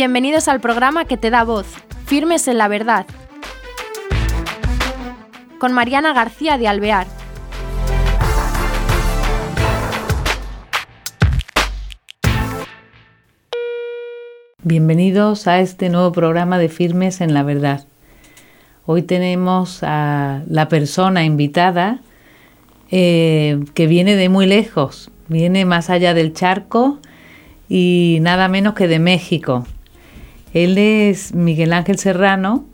Bienvenidos al programa que te da voz, Firmes en la Verdad, con Mariana García de Alvear. Bienvenidos a este nuevo programa de Firmes en la Verdad. Hoy tenemos a la persona invitada eh, que viene de muy lejos, viene más allá del charco y nada menos que de México. Él es Miguel Ángel Serrano,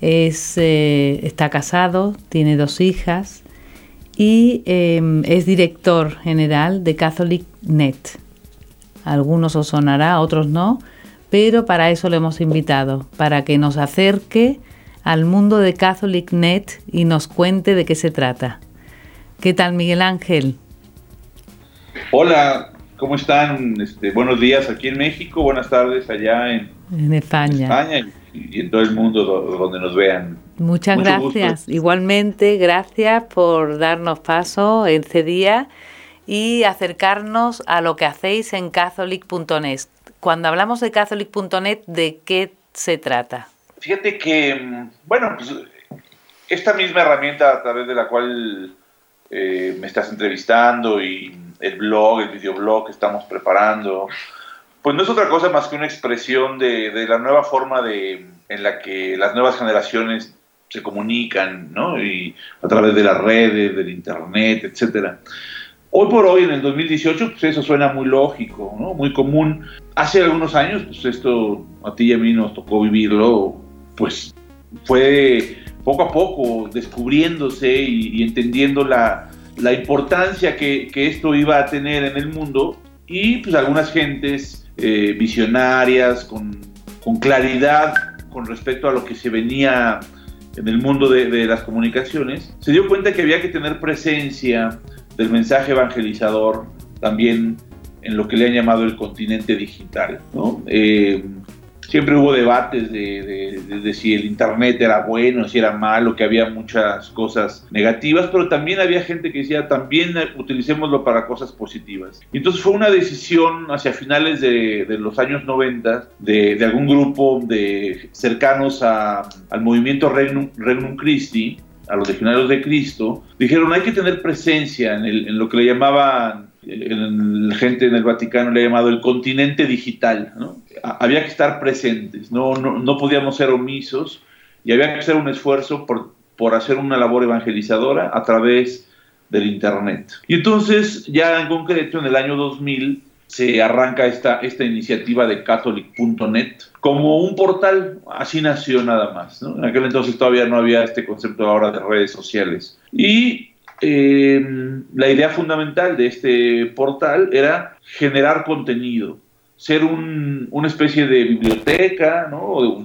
es, eh, está casado, tiene dos hijas y em, es director general de Catholic Net. algunos os sonará, otros no, pero para eso le hemos invitado, para que nos acerque al mundo de Catholic Net y nos cuente de qué se trata. ¿Qué tal, Miguel Ángel? Hola, ¿cómo están? Este, buenos días aquí en México, buenas tardes allá en, en España. y, en todo el mundo donde nos vean. Muchas gracias. Igualmente, gracias por darnos paso este día y acercarnos a lo que hacéis en catholic.net. Cuando hablamos de catholic.net, ¿de qué se trata? Fíjate que, mm, bueno, pues esta misma herramienta a través de la cual eh, me estás entrevistando y el blog, el videoblog que estamos preparando, pues no es otra cosa más que una expresión de, la nueva forma de, en la que las nuevas generaciones se comunican, ¿no? Y a través de las redes, del internet, etcétera. Hoy por hoy, en el 2018, pues eso suena muy lógico, ¿no? Muy común. Hace algunos años, pues esto a ti y a mí nos tocó vivirlo, pues fue poco a poco descubriéndose y, entendiendo la, la importancia que, que, esto iba a tener en el mundo y pues algunas gentes eh, visionarias, con, claridad con respecto a lo que se venía en el mundo de, de, las comunicaciones, se dio cuenta que había que tener presencia del mensaje evangelizador también en lo que le han llamado el continente digital. ¿no? Eh, siempre hubo debates de, si el Internet era bueno, si era malo, que había muchas cosas negativas, pero también había gente que decía, también utilicémoslo para cosas positivas. Y entonces fue una decisión hacia finales de, los años 90 de, algún grupo de cercanos al movimiento Regnum, Regnum Christi, a los legionarios de Cristo, dijeron hay que tener presencia en, en lo que le llamaban la gente en el Vaticano le ha llamado el continente digital. ¿no? Había que estar presentes, no, no, no, podíamos ser omisos y había que hacer un esfuerzo por, por hacer una labor evangelizadora a través del Internet. Y entonces, ya en concreto, en el año 2000, se arranca esta, esta iniciativa de catholic.net como un portal, así nació nada más. ¿no? En aquel entonces todavía no había este concepto ahora de redes sociales. Y eh, la idea fundamental de este portal era generar contenido, ser una especie de biblioteca, ¿no?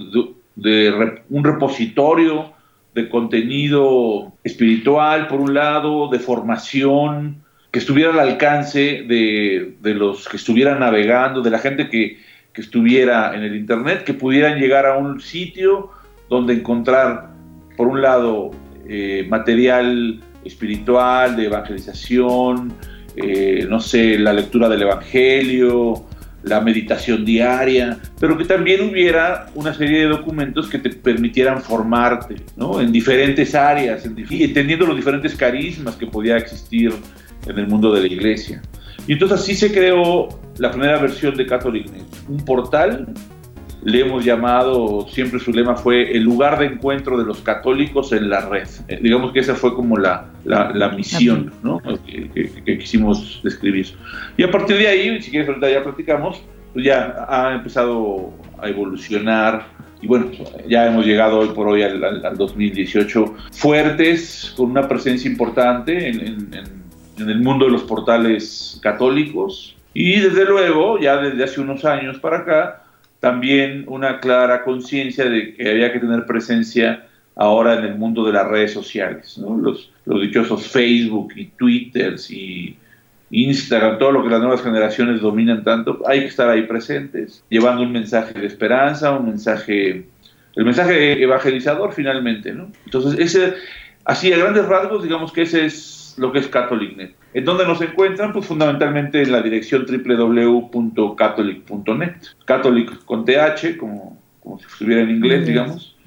de, un repositorio de contenido espiritual, por un lado, de formación, que estuviera al alcance de, los que estuvieran navegando, de la gente que, que estuviera en el Internet, que pudieran llegar a un sitio donde encontrar, por un lado, eh, material espiritual, de evangelización, eh, no sé, la lectura del Evangelio, la meditación diaria, pero que también hubiera una serie de documentos que te permitieran formarte ¿no? en diferentes áreas, entendiendo los diferentes carismas que podía existir en el mundo de la iglesia. Y entonces así se creó la primera versión de CatholicNet, un portal le hemos llamado, siempre su lema fue el lugar de encuentro de los católicos en la red. Eh, digamos que esa fue como la, la, misión ¿no? que, quisimos describir. Y a partir de ahí, si quieres ahorita ya platicamos, pues ya ha empezado a evolucionar y bueno, ya hemos llegado hoy por hoy al, 2018 fuertes, con una presencia importante en, en el mundo de los portales católicos y desde luego, ya desde hace unos años para acá, también una clara conciencia de que había que tener presencia ahora en el mundo de las redes sociales, los, los dichosos Facebook y Twitter y Instagram, todo lo que las nuevas generaciones dominan tanto, hay que estar ahí presentes, llevando un mensaje de esperanza, un mensaje, el mensaje evangelizador finalmente, ¿no? Entonces, ese, así a grandes rasgos, digamos que ese es lo que es CatholicNet. ¿En dónde nos encuentran? Pues fundamentalmente en la dirección www.catholic.net. Catholic con TH, como, como si estuviera en inglés, digamos.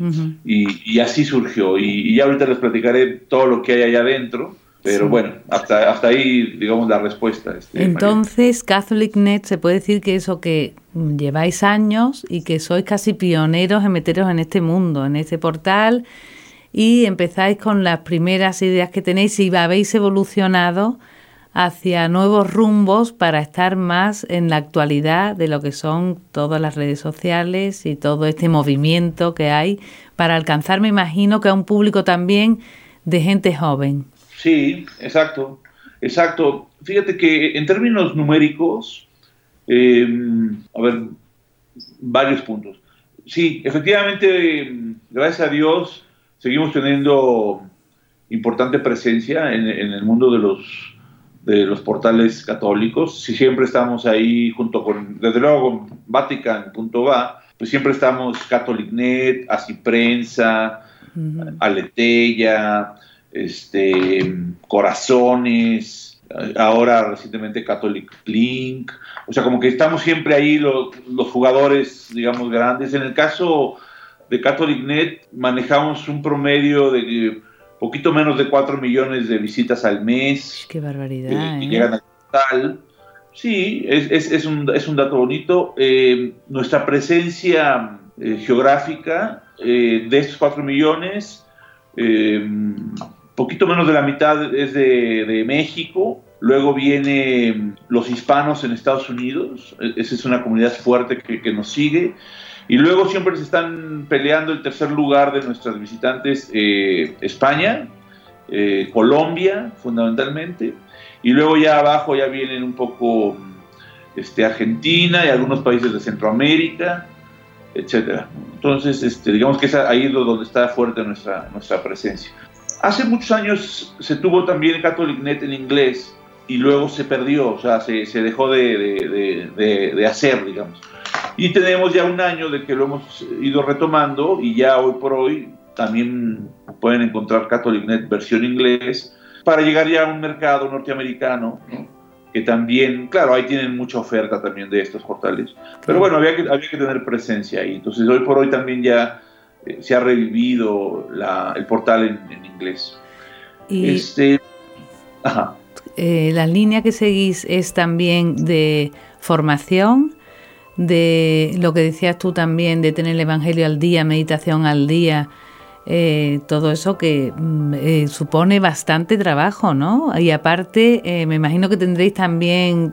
y, y, así surgió. Y, y, ahorita les platicaré todo lo que hay allá adentro. Pero bueno, hasta, hasta ahí, digamos, la respuesta. Este, Entonces, CatholicNet se puede decir que eso que lleváis años y que sois casi pioneros en meteros en este mundo, en este portal, y empezáis con las primeras ideas que tenéis y habéis evolucionado hacia nuevos rumbos para estar más en la actualidad de lo que son todas las redes sociales y todo este movimiento que hay para alcanzar, me imagino, que a un público también de gente joven. Sí, exacto, exacto. Fíjate que en términos numéricos, em, a ver, varios puntos. Sí, efectivamente, gracias a Dios, seguimos teniendo importante presencia en, el mundo de los, de los portales católicos. Si siempre estamos ahí junto con, desde luego, Vatican.va, pues siempre estamos CatholicNet, Así Prensa, Aleteya, este, Corazones, ahora recientemente Catholic Link, o sea, como que estamos siempre ahí los, los jugadores, digamos, grandes. En el caso de CatholicNet manejamos un promedio de poquito menos de 4 millones de visitas al mes. Qué barbaridad. Que, ¿eh? llegan a tal. Sí, es, es, es, un, es, un, dato bonito. Eh, nuestra presencia eh, geográfica de estos 4 millones, poquito menos de la mitad es de, de México. Luego viene los hispanos en Estados Unidos. E, esa es una comunidad fuerte que, que nos sigue. Y luego siempre se están peleando el tercer lugar de nuestras visitantes eh, España, eh, Colombia fundamentalmente, y luego ya abajo ya vienen un poco este, Argentina y algunos países de Centroamérica, etcétera. Entonces, este, digamos que es ahí donde está fuerte nuestra, nuestra presencia. Hace muchos años se tuvo también CatholicNet en inglés y luego se perdió, o sea, se, se dejó de, de, de, de hacer, digamos. Y tenemos ya un año de que lo hemos ido retomando y ya hoy por hoy también pueden encontrar CatholicNet versión inglés para llegar ya a un mercado norteamericano, que también, claro, ahí tienen mucha oferta también de estos portales. Pero bueno, había que, había que tener presencia ahí. Entonces hoy por hoy también ya eh, se ha revivido la, el portal en, inglés. Y este, eh, la línea que seguís es también de formación de lo que decías tú también, de tener el Evangelio al día, meditación al día, eh, todo eso que mm, eh, supone bastante trabajo, ¿no? Y aparte, eh, me imagino que tendréis también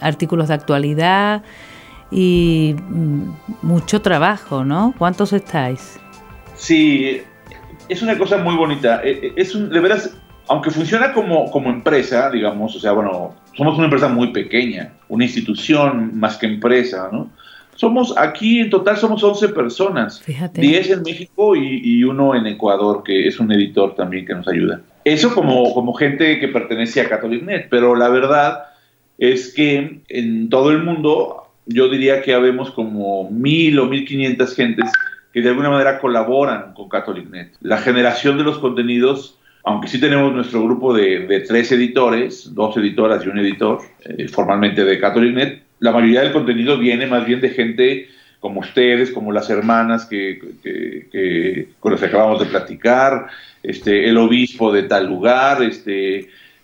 artículos de actualidad y mm, mucho trabajo, ¿no? ¿Cuántos estáis? Sí, es una cosa muy bonita. Es un, de veras, aunque funciona como, como empresa, digamos, o sea, bueno, somos una empresa muy pequeña, una institución más que empresa, ¿no? Somos, aquí en total somos 11 personas, Fíjate. 10 en México y, uno en Ecuador, que es un editor también que nos ayuda. Eso como, como gente que pertenece a CatholicNet, pero la verdad es que en todo el mundo yo diría que habemos como mil o mil quinientas gentes que de alguna manera colaboran con CatholicNet. La generación de los contenidos aunque sí tenemos nuestro grupo de, tres editores, dos editoras y un editor, eh, formalmente de CatholicNet, la mayoría del contenido viene más bien de gente como ustedes, como las hermanas que, con las que acabamos de platicar, este, el obispo de tal lugar, este,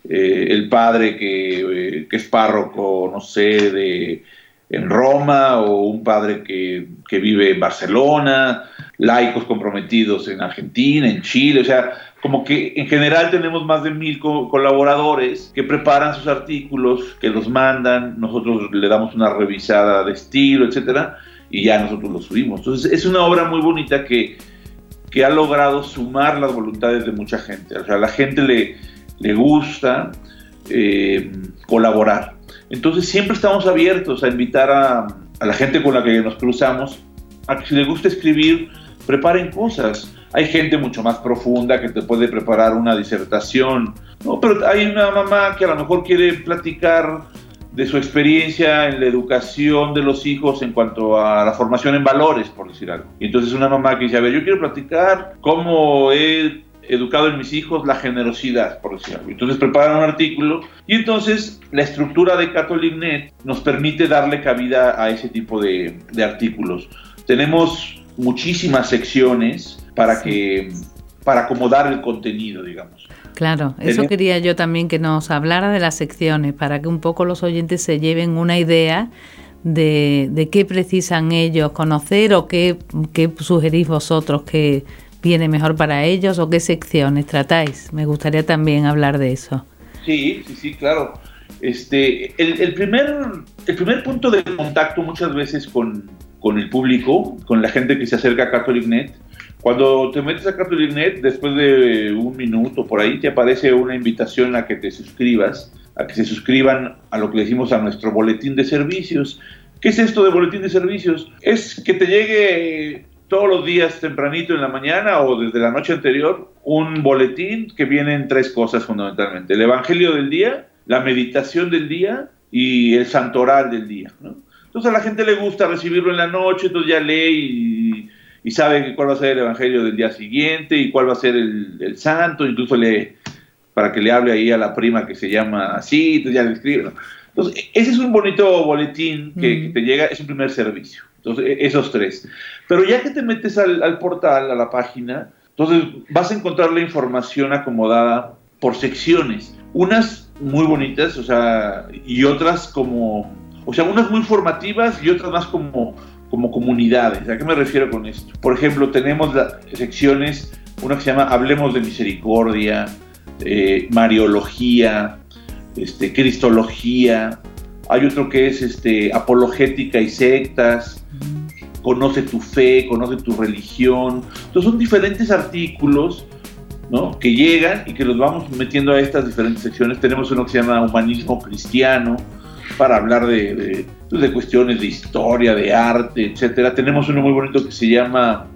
eh, el padre que, que, es párroco, no sé, de, en Roma, o un padre que, que vive en Barcelona, laicos comprometidos en Argentina, en Chile, o sea, como que en general tenemos más de mil colaboradores que preparan sus artículos, que los mandan, nosotros le damos una revisada de estilo, etcétera, y ya nosotros los subimos. Entonces es una obra muy bonita que, que ha logrado sumar las voluntades de mucha gente. O sea, a la gente le, le gusta eh, colaborar. Entonces siempre estamos abiertos a invitar a, a la gente con la que nos cruzamos a que si le gusta escribir, preparen cosas hay gente mucho más profunda que te puede preparar una disertación, ¿no? pero hay una mamá que a lo mejor quiere platicar de su experiencia en la educación de los hijos en cuanto a la formación en valores, por decir algo. Y entonces una mamá que dice, a ver, yo quiero platicar cómo he educado en mis hijos la generosidad, por decirlo. Entonces preparan un artículo y entonces la estructura de CatholicNet nos permite darle cabida a ese tipo de, artículos. Tenemos muchísimas secciones para que para acomodar el contenido, digamos. Claro, eso quería yo también que nos hablara de las secciones, para que un poco los oyentes se lleven una idea de, de qué precisan ellos conocer o qué, qué sugerís vosotros que viene mejor para ellos o qué secciones tratáis. Me gustaría también hablar de eso. Sí, sí, sí, claro. Este, el, primer, el primer punto de contacto muchas veces con, con el público, con la gente que se acerca a CatholicNet, cuando te metes a CatholicNet, después de un minuto por ahí, te aparece una invitación a que te suscribas, a que se suscriban a lo que le decimos a nuestro boletín de servicios. ¿Qué es esto de boletín de servicios? Es que te llegue todos los días tempranito en la mañana o desde la noche anterior un boletín que viene en tres cosas fundamentalmente. El Evangelio del día, la meditación del día y el santoral del día. Entonces a la gente le gusta recibirlo en la noche, entonces ya lee y, sabe cuál va a ser el Evangelio del día siguiente y cuál va a ser el, santo, incluso lee para que le hable ahí a la prima que se llama así, entonces ya le escribe. Entonces, ese es un bonito boletín que, te llega, es un primer servicio. Entonces, e, esos tres. Pero ya que te metes al, portal, a la página, entonces vas a encontrar la información acomodada por secciones. Unas muy bonitas, o sea, y otras como, o sea, unas muy formativas y otras más como, como comunidades. ¿A qué me refiero con esto? Por ejemplo, tenemos las secciones, una que se llama Hablemos de Misericordia, eh, Mariología, este, Cristología, hay otro que es este, Apologética y Sectas, conoce tu fe, conoce tu religión. Entonces son diferentes artículos ¿no? que llegan y que los vamos metiendo a estas diferentes secciones. Tenemos uno que se llama Humanismo Cristiano, para hablar de, de, pues, cuestiones de historia, de arte, etcétera. Tenemos uno muy bonito que se llama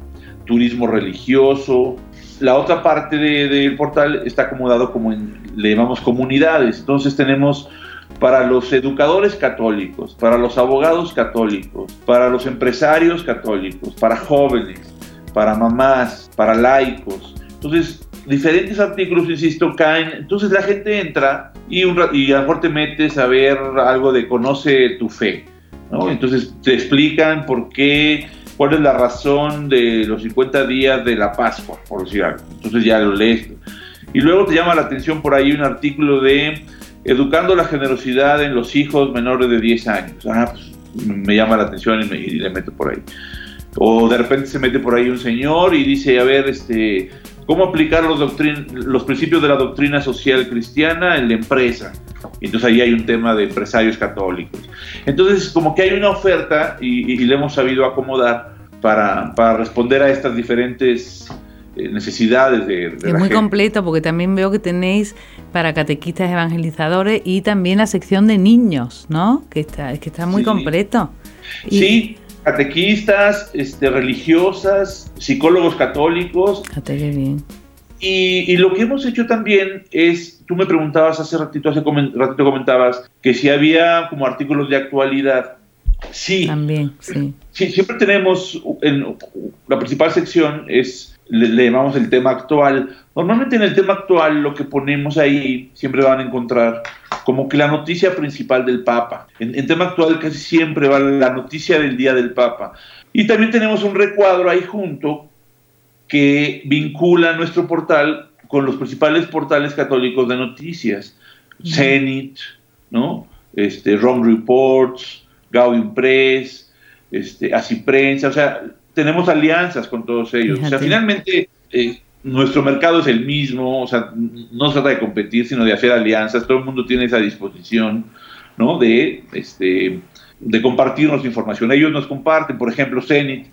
Turismo Religioso. La otra parte del portal está acomodado como en, le llamamos comunidades. Entonces tenemos para los educadores católicos, para los abogados católicos, para los empresarios católicos, para jóvenes, para mamás, para laicos. Entonces, diferentes artículos, insisto, caen. Entonces la gente entra y, un, y a lo mejor te metes a ver algo de conoce tu fe. ¿no? Entonces te explican por qué, cuál es la razón de los 50 días de la Pascua, por decir algo. Entonces ya lo lees. Y luego te llama la atención por ahí un artículo de educando la generosidad en los hijos menores de 10 años. Ah, pues, me llama la atención y, me, le meto por ahí. O de repente se mete por ahí un señor y dice, a ver, este, ¿cómo aplicar los, los principios de la doctrina social cristiana en la empresa? Y entonces ahí hay un tema de empresarios católicos. Entonces, como que hay una oferta y, y le hemos sabido acomodar para, para responder a estas diferentes eh, necesidades de, Es muy completo porque también veo que tenéis para catequistas evangelizadores y también la sección de niños, ¿no? Que está, que está muy completo. Sí, catequistas, este, religiosas, psicólogos católicos. Bien. Y, lo que hemos hecho también es, tú me preguntabas hace ratito, hace ratito comentabas que si había como artículos de actualidad. Sí. También, sí. Sí, siempre tenemos, en, la principal sección es le, llamamos el tema actual. Normalmente en el tema actual lo que ponemos ahí siempre van a encontrar como que la noticia principal del Papa. En, en tema actual casi siempre va la noticia del día del Papa. Y también tenemos un recuadro ahí junto que vincula nuestro portal con los principales portales católicos de noticias. Zenit, ¿no? Este, Rome Reports, Gaudium Press, este, Así Prensa, o sea, tenemos alianzas con todos ellos. O sea, finalmente eh, nuestro mercado es el mismo, o sea, no se trata de competir, sino de hacer alianzas. Todo el mundo tiene esa disposición, ¿no? De, este, de compartirnos información. Ellos nos comparten, por ejemplo, Zenit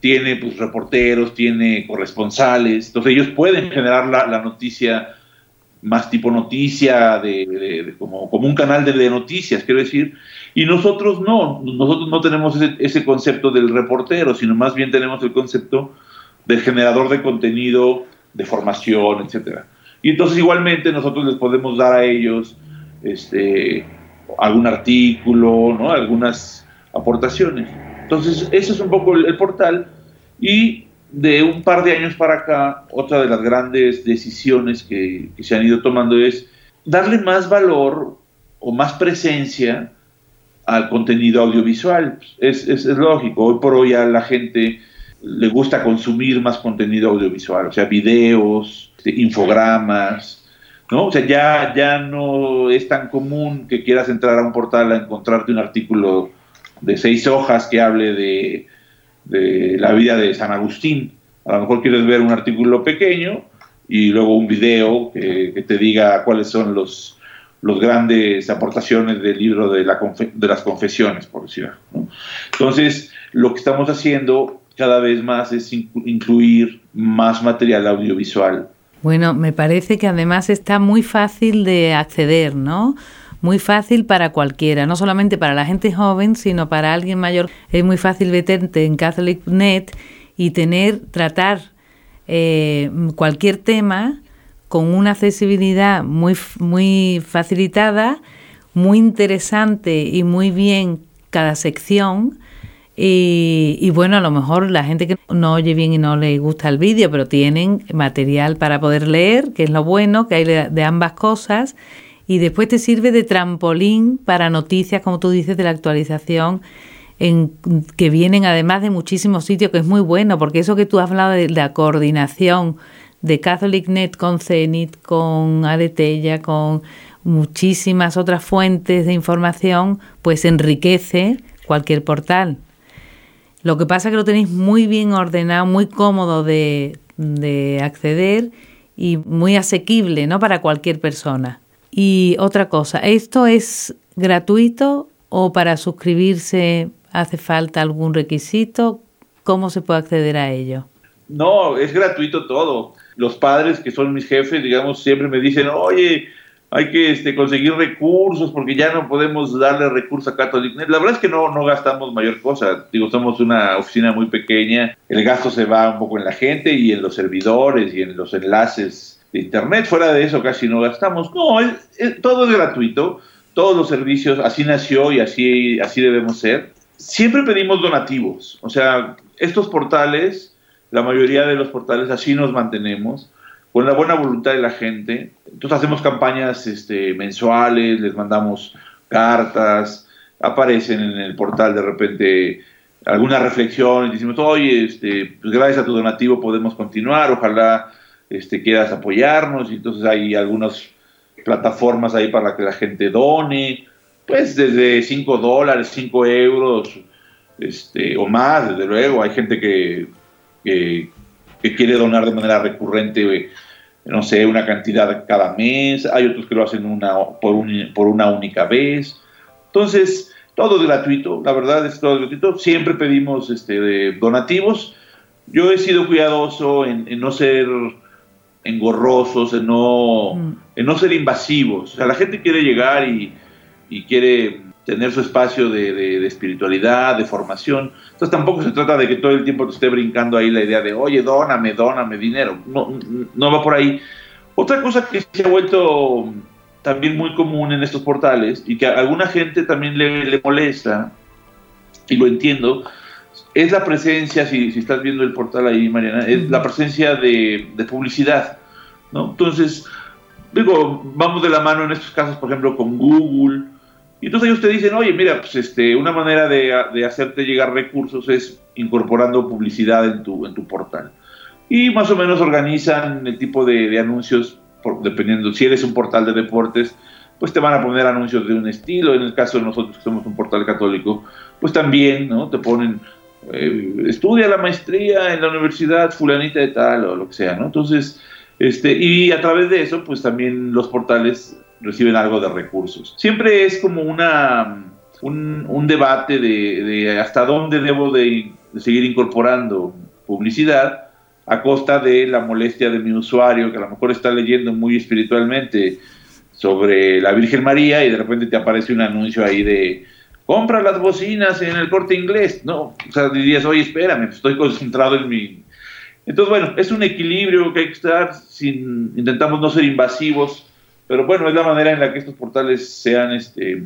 tiene pues, reporteros, tiene corresponsales, entonces ellos pueden generar la, noticia más tipo noticia, de, como, como, un canal de, noticias, quiero decir, y nosotros no, nosotros no tenemos ese, concepto del reportero, sino más bien tenemos el concepto del generador de contenido, de formación, etcétera. Y entonces igualmente nosotros les podemos dar a ellos este, algún artículo, ¿no? algunas aportaciones. Entonces, ese es un poco el, portal y de un par de años para acá, otra de las grandes decisiones que, se han ido tomando es darle más valor o más presencia al contenido audiovisual. Es, es, lógico, hoy por hoy a la gente le gusta consumir más contenido audiovisual, o sea, videos, este, infogramas, ¿no? O sea, ya, ya no es tan común que quieras entrar a un portal a encontrarte un artículo de seis hojas que hable de de la vida de San Agustín. A lo mejor quieres ver un artículo pequeño y luego un video que, te diga cuáles son los, los grandes aportaciones del libro de, la de las confesiones, por decirlo. Entonces, lo que estamos haciendo cada vez más es incluir más material audiovisual. Bueno, me parece que además está muy fácil de acceder, ¿no? Muy fácil para cualquiera, no solamente para la gente joven, sino para alguien mayor. Es muy fácil meterte en CatholicNet y tener, tratar eh, cualquier tema con una accesibilidad muy, muy facilitada, muy interesante y muy bien cada sección. Y, y, bueno, a lo mejor la gente que no oye bien y no le gusta el vídeo, pero tienen material para poder leer, que es lo bueno, que hay de ambas cosas y después te sirve de trampolín para noticias, como tú dices, de la actualización. En, que vienen además de muchísimos sitios, que es muy bueno, porque eso que tú has hablado de la coordinación de CatholicNet con CENIT, con Aretella, con muchísimas otras fuentes de información, pues enriquece cualquier portal. Lo que pasa es que lo tenéis muy bien ordenado, muy cómodo de, de acceder y muy asequible ¿no? para cualquier persona. Y otra cosa, ¿esto es gratuito o para suscribirse hace falta algún requisito? ¿Cómo se puede acceder a ello? No, es gratuito todo. Los padres que son mis jefes, digamos, siempre me dicen, oye, hay que este, conseguir recursos porque ya no podemos darle recursos a CatholicNet. La verdad es que no, no gastamos mayor cosa. Digo, somos una oficina muy pequeña. El gasto se va un poco en la gente y en los servidores y en los enlaces de Internet. Fuera de eso casi no gastamos. No, todo es gratuito, todos los servicios, así nació y así, así debemos ser. Siempre pedimos donativos, o sea, estos portales, la mayoría de los portales así nos mantenemos, con la buena voluntad de la gente. Entonces hacemos campañas este, mensuales, les mandamos cartas, aparecen en el portal de repente alguna reflexión y decimos, oye, este, pues gracias a tu donativo podemos continuar, ojalá este, quieras apoyarnos, y entonces hay algunas plataformas ahí para que la gente done, pues desde 5 dólares, 5 euros, este, o más, desde luego, hay gente que, que, quiere donar de manera recurrente, no sé, una cantidad cada mes, hay otros que lo hacen una, por, por una única vez, entonces, todo es gratuito, la verdad es todo gratuito, siempre pedimos este, donativos, yo he sido cuidadoso en no ser engorrosos, en no, mm. en no ser invasivos. O sea, la gente quiere llegar y, quiere tener su espacio de, espiritualidad, de formación. Entonces tampoco se trata de que todo el tiempo te esté brincando ahí la idea de, oye, dóname, dóname dinero. No, no va por ahí. Otra cosa que se ha vuelto también muy común en estos portales y que a alguna gente también le, molesta, y lo entiendo, es la presencia, si, si, estás viendo el portal ahí, Mariana, es la presencia de, publicidad, ¿no? Entonces, digo, vamos de la mano en estos casos, por ejemplo, con Google, y entonces ellos te dicen, oye, mira, pues este, una manera de, hacerte llegar recursos es incorporando publicidad en tu, en tu portal. Y más o menos organizan el tipo de, anuncios, dependiendo, si eres un portal de deportes, pues te van a poner anuncios de un estilo. En el caso de nosotros que somos un portal católico, pues también, ¿no? Te ponen eh, estudia la maestría en la universidad fulanita de tal o lo que sea, ¿no? Entonces, este, y a través de eso, pues también los portales reciben algo de recursos. Siempre es como una, un, debate de, hasta dónde debo de, seguir incorporando publicidad a costa de la molestia de mi usuario, que a lo mejor está leyendo muy espiritualmente sobre la Virgen María y de repente te aparece un anuncio ahí de compra las bocinas en el corte inglés. No, o sea, dirías, oye, espérame, estoy concentrado en mi... Entonces, bueno, es un equilibrio que hay que estar, sin, intentamos no ser invasivos, pero bueno, es la manera en la que estos portales se han este,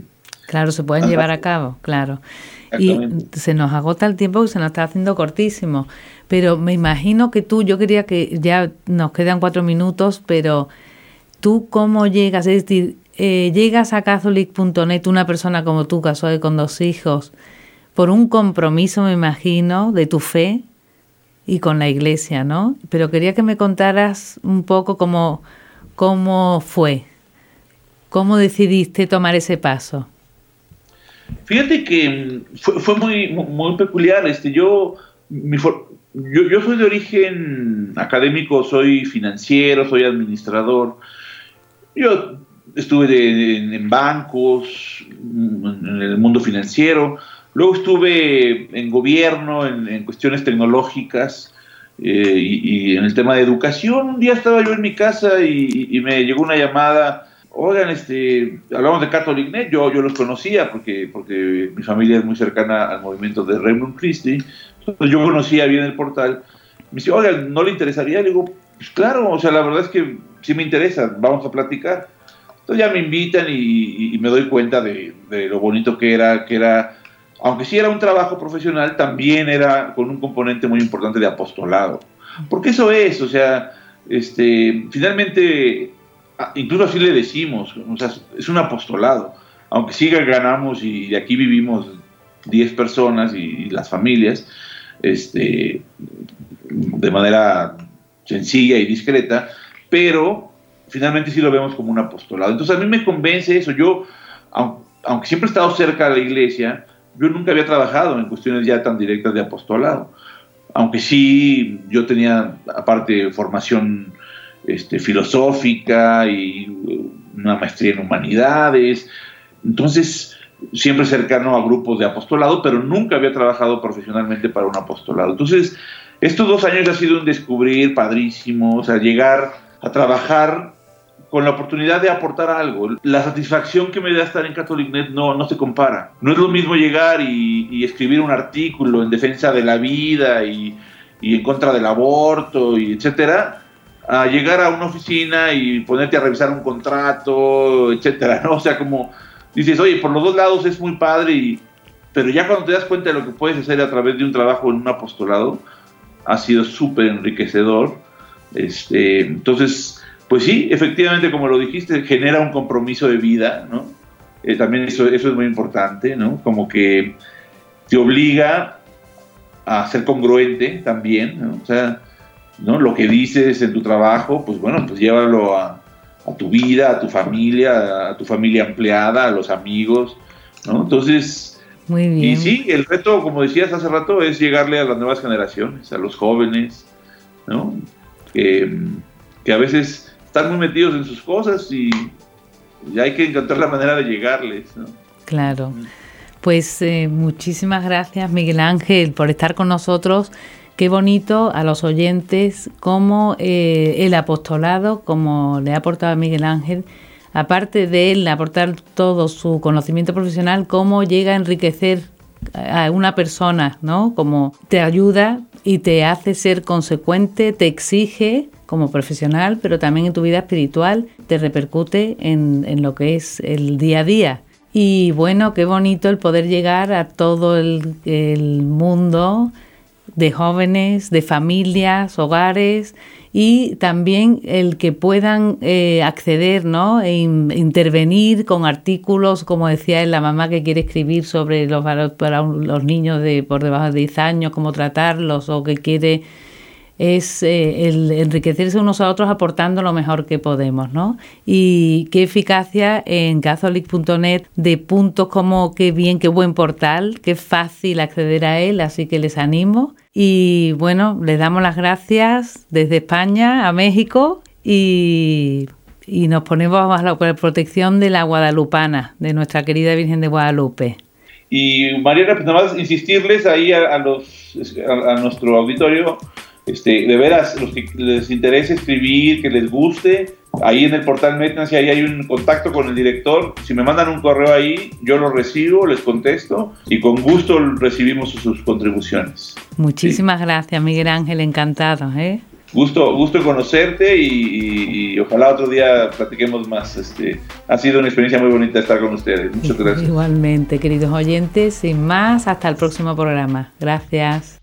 Claro, se pueden llevar a cabo, claro. Y se nos agota el tiempo que se nos está haciendo cortísimo. Pero me imagino que tú, yo quería que ya nos quedan cuatro minutos, pero tú cómo llegas, es decir, eh, llegas a catholic.net, una persona como tú, casada con dos hijos, por un compromiso, me imagino, de tu fe y con la iglesia, ¿no? Pero quería que me contaras un poco cómo, cómo fue, cómo decidiste tomar ese paso. Fíjate que fue, fue muy, muy peculiar. Este, yo, yo, yo soy de origen académico, soy financiero, soy administrador. Yo estuve en, bancos, en el mundo financiero, luego estuve en gobierno, en, cuestiones tecnológicas eh, y, en el tema de educación. Un día estaba yo en mi casa y, me llegó una llamada. Oigan, este, hablamos de Catholic Net, yo, yo los conocía porque, porque mi familia es muy cercana al movimiento de Raymond Christie, entonces yo conocía bien el portal. Me dice, oigan, ¿no le interesaría? Le digo, pues claro, o sea, la verdad es que sí me interesa, vamos a platicar. Entonces ya me invitan y, me doy cuenta de, lo bonito que era, que era, aunque sí era un trabajo profesional, también era con un componente muy importante de apostolado. Porque eso es, o sea, este, finalmente, incluso así le decimos, o sea, es un apostolado. Aunque siga ganamos y de aquí vivimos 10 personas y, las familias, este, de manera sencilla y discreta, pero finalmente sí lo vemos como un apostolado. Entonces a mí me convence eso. Yo, aunque siempre he estado cerca de la iglesia, yo nunca había trabajado en cuestiones ya tan directas de apostolado. Aunque sí yo tenía, aparte, formación este, filosófica y una maestría en humanidades. Entonces, siempre cercano a grupos de apostolado, pero nunca había trabajado profesionalmente para un apostolado. Entonces, estos dos años ha sido un descubrir padrísimo, o sea, llegar a trabajar con la oportunidad de aportar algo. La satisfacción que me da estar en CatholicNet no, no se compara. No es lo mismo llegar y, escribir un artículo en defensa de la vida y, en contra del aborto y etcétera, a llegar a una oficina y ponerte a revisar un contrato, etcétera, ¿no? O sea, como dices, oye, por los dos lados es muy padre, y, pero ya cuando te das cuenta de lo que puedes hacer a través de un trabajo en un apostolado, ha sido súper enriquecedor. Este, entonces, pues sí, efectivamente, como lo dijiste, genera un compromiso de vida, ¿no? Eh, también eso, eso es muy importante, ¿no? Como que te obliga a ser congruente también, ¿no? O sea, ¿no? Lo que dices en tu trabajo, pues bueno, pues llévalo a, tu vida, a tu familia, a tu familia empleada, a los amigos, ¿no? Entonces, muy bien. y sí, el reto, como decías hace rato, es llegarle a las nuevas generaciones, a los jóvenes, ¿no? que a veces están muy metidos en sus cosas y, hay que encontrar la manera de llegarles. Claro. Pues eh, muchísimas gracias Miguel Ángel por estar con nosotros. Qué bonito a los oyentes cómo eh, el apostolado, como le ha aportado a Miguel Ángel, aparte de él aportar todo su conocimiento profesional, cómo llega a enriquecer a una persona, ¿no? Como te ayuda y te hace ser consecuente, te exige como profesional, pero también en tu vida espiritual, te repercute en, lo que es el día a día. Y bueno, qué bonito el poder llegar a todo el, mundo de jóvenes, de familias, hogares y también el que puedan eh, acceder, ¿no? E intervenir con artículos, como decía la mamá que quiere escribir sobre los para los niños de por debajo de 10 años, cómo tratarlos, o que quiere es eh, el enriquecerse unos a otros aportando lo mejor que podemos, ¿no? Y qué eficacia en catholic.net de puntos como qué bien, qué buen portal, qué fácil acceder a él, así que les animo. Y bueno, les damos las gracias desde España a México y, y nos ponemos a la protección de la Guadalupana, de nuestra querida Virgen de Guadalupe. Y Mariana, pues nada más insistirles ahí a, los, a nuestro auditorio este, de veras, los que les interese escribir, que les guste, ahí en el portal Métanse, ahí hay un contacto con el director. Si me mandan un correo ahí, yo lo recibo, les contesto y con gusto recibimos sus contribuciones. Muchísimas gracias, Miguel Ángel, encantado. ¿eh? gusto, gusto conocerte y, ojalá otro día platiquemos más. Este, ha sido una experiencia muy bonita estar con ustedes. Muchas gracias. Igualmente, queridos oyentes, sin más, hasta el próximo programa. Gracias.